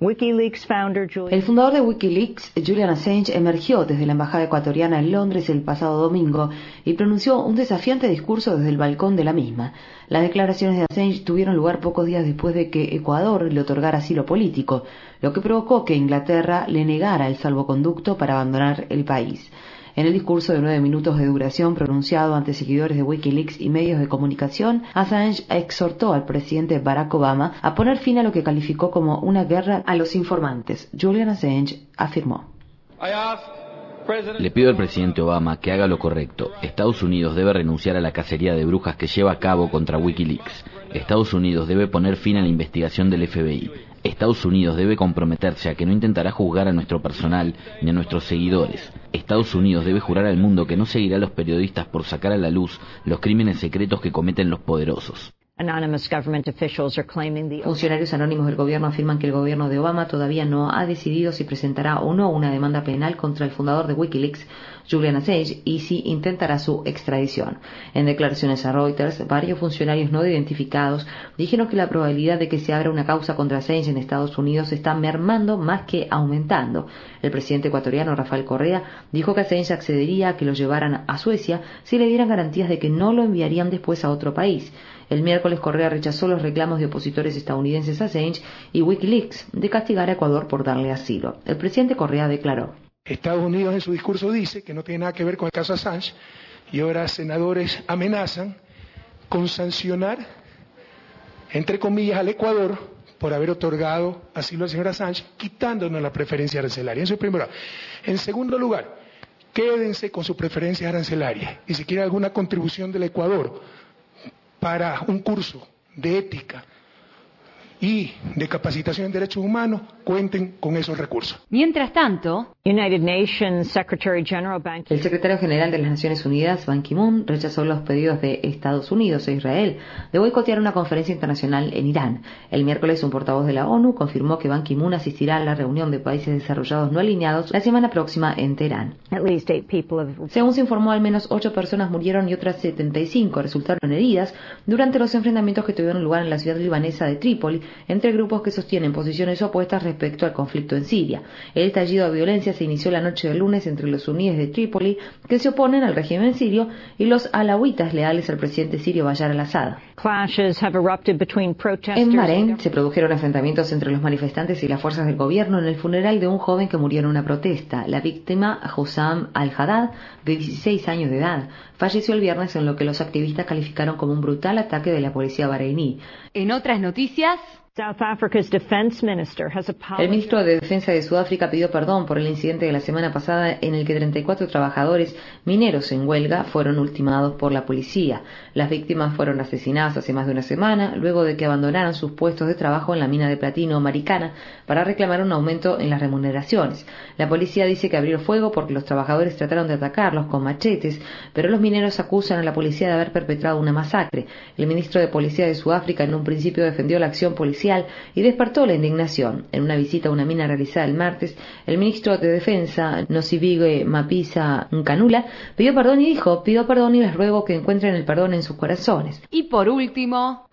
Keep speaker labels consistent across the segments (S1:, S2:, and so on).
S1: El fundador de Wikileaks, Julian Assange, emergió desde la embajada ecuatoriana en Londres el pasado domingo y pronunció un desafiante discurso desde el balcón de la misma. Las declaraciones de Assange tuvieron lugar pocos días después de que Ecuador le otorgara asilo político, lo que provocó que Inglaterra le negara el salvoconducto para abandonar el país. En el discurso de nueve minutos de duración pronunciado ante seguidores de Wikileaks y medios de comunicación, Assange exhortó al presidente Barack Obama a poner fin a lo que calificó como una guerra a los informantes. Julian Assange afirmó.
S2: Le pido al presidente Obama que haga lo correcto. Estados Unidos debe renunciar a la cacería de brujas que lleva a cabo contra Wikileaks. Estados Unidos debe poner fin a la investigación del FBI. Estados Unidos debe comprometerse a que no intentará juzgar a nuestro personal ni a nuestros seguidores. Estados Unidos debe jurar al mundo que no seguirá a los periodistas por sacar a la luz los crímenes secretos que cometen los poderosos.
S1: Funcionarios anónimos del gobierno afirman que el gobierno de Obama todavía no ha decidido si presentará o no una demanda penal contra el fundador de Wikileaks, Julian Assange, y si intentará su extradición. En declaraciones a Reuters, varios funcionarios no identificados dijeron que la probabilidad de que se abra una causa contra Assange en Estados Unidos está mermando más que aumentando. El presidente ecuatoriano Rafael Correa dijo que Assange accedería a que lo llevaran a Suecia si le dieran garantías de que no lo enviarían después a otro país. El miércoles Correa rechazó los reclamos de opositores estadounidenses a Assange y Wikileaks de castigar a Ecuador por darle asilo. El presidente Correa declaró.
S3: Estados Unidos en su discurso dice que no tiene nada que ver con el caso Assange y ahora senadores amenazan con sancionar, entre comillas, al Ecuador por haber otorgado asilo al señor Assange, quitándonos la preferencia arancelaria. Eso es primero. En segundo lugar, quédense con su preferencia arancelaria y si quieren alguna contribución del Ecuador para un curso de ética y de capacitación en derechos humanos cuenten con esos recursos.
S4: Mientras tanto,
S1: el secretario general de las Naciones Unidas, Ban Ki-moon, rechazó los pedidos de Estados Unidos e Israel de boicotear una conferencia internacional en Irán. El miércoles, un portavoz de la ONU confirmó que Ban Ki-moon asistirá a la reunión de países desarrollados no alineados la semana próxima en Teherán. Según se informó, al menos ocho personas murieron y otras 75 resultaron heridas durante los enfrentamientos que tuvieron lugar en la ciudad libanesa de Trípoli entre grupos que sostienen posiciones opuestas respecto al conflicto en Siria. El estallido de violencia se inició la noche del lunes entre los suníes de Trípoli, que se oponen al régimen sirio, y los alawitas leales al presidente sirio Bayar al-Assad. En Bahrein se produjeron enfrentamientos entre los manifestantes y las fuerzas del gobierno en el funeral de un joven que murió en una protesta. La víctima, Hussam al-Haddad, de 16 años de edad, falleció el viernes en lo que los activistas calificaron como un brutal ataque de la policía bahreiní.
S4: En otras noticias,
S1: el ministro de Defensa de Sudáfrica pidió perdón por el incidente de la semana pasada en el que 34 trabajadores mineros en huelga fueron ultimados por la policía. Las víctimas fueron asesinadas hace más de una semana luego de que abandonaran sus puestos de trabajo en la mina de platino Maricana para reclamar un aumento en las remuneraciones. La policía dice que abrió fuego porque los trabajadores trataron de atacarlos con machetes, pero los mineros acusan a la policía de haber perpetrado una masacre. El ministro de Policía de Sudáfrica en un principio defendió la acción policial y despertó la indignación. En una visita a una mina realizada el martes, el ministro de Defensa, Nosivigue Mapisa Nkanula, pidió perdón y dijo, pido perdón y les ruego que encuentren el perdón en sus corazones.
S4: Y por último,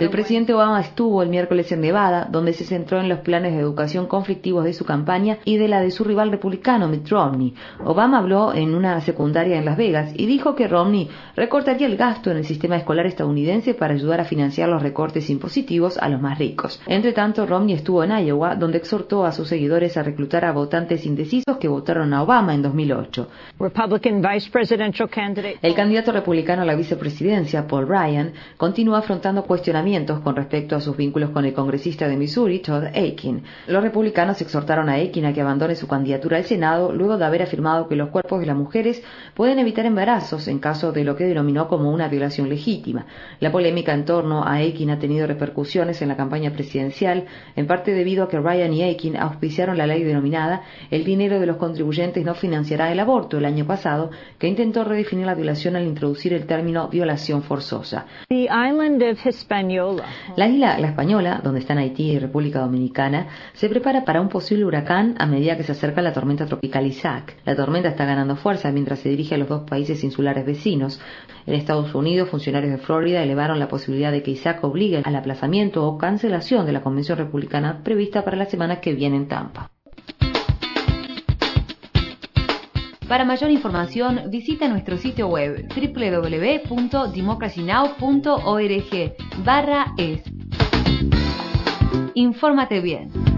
S1: el presidente Obama estuvo el miércoles en Nevada, donde se centró en los planes de educación conflictivos de su campaña y de la de su rival republicano, Mitt Romney. Obama habló en una secundaria en Las Vegas y dijo que Romney recortaría el gasto en el sistema escolar estadounidense para ayudar a financiar los recortes impositivos a los más ricos. Entre tanto, Romney estuvo en Iowa, donde exhortó a sus seguidores a reclutar a votantes indecisos que votaron a Obama en 2008. El candidato republicano a la vicepresidencia, Paul Ryan, continúa afrontando cuestionamientos con respecto a sus vínculos con el congresista de Missouri, Todd Akin. Los republicanos exhortaron a Akin a que abandone su candidatura al Senado luego de haber afirmado que los cuerpos de las mujeres pueden evitar embarazos en caso de lo que denominó como una violación legítima. La polémica entonces torno a Aiken ha tenido repercusiones en la campaña presidencial, en parte debido a que Ryan y Aiken auspiciaron la ley denominada El dinero de los contribuyentes no financiará el aborto el año pasado, que intentó redefinir la violación al introducir el término violación forzosa. La isla La Española, donde están Haití y República Dominicana, se prepara para un posible huracán a medida que se acerca la tormenta tropical Isaac. La tormenta está ganando fuerza mientras se dirige a los dos países insulares vecinos. En Estados Unidos, funcionarios de Florida elevaron la de que Isaac obligue al aplazamiento o cancelación de la convención republicana prevista para la semana que viene en Tampa.
S4: Para mayor información, visita nuestro sitio web www.democracynow.org barra es. Infórmate bien.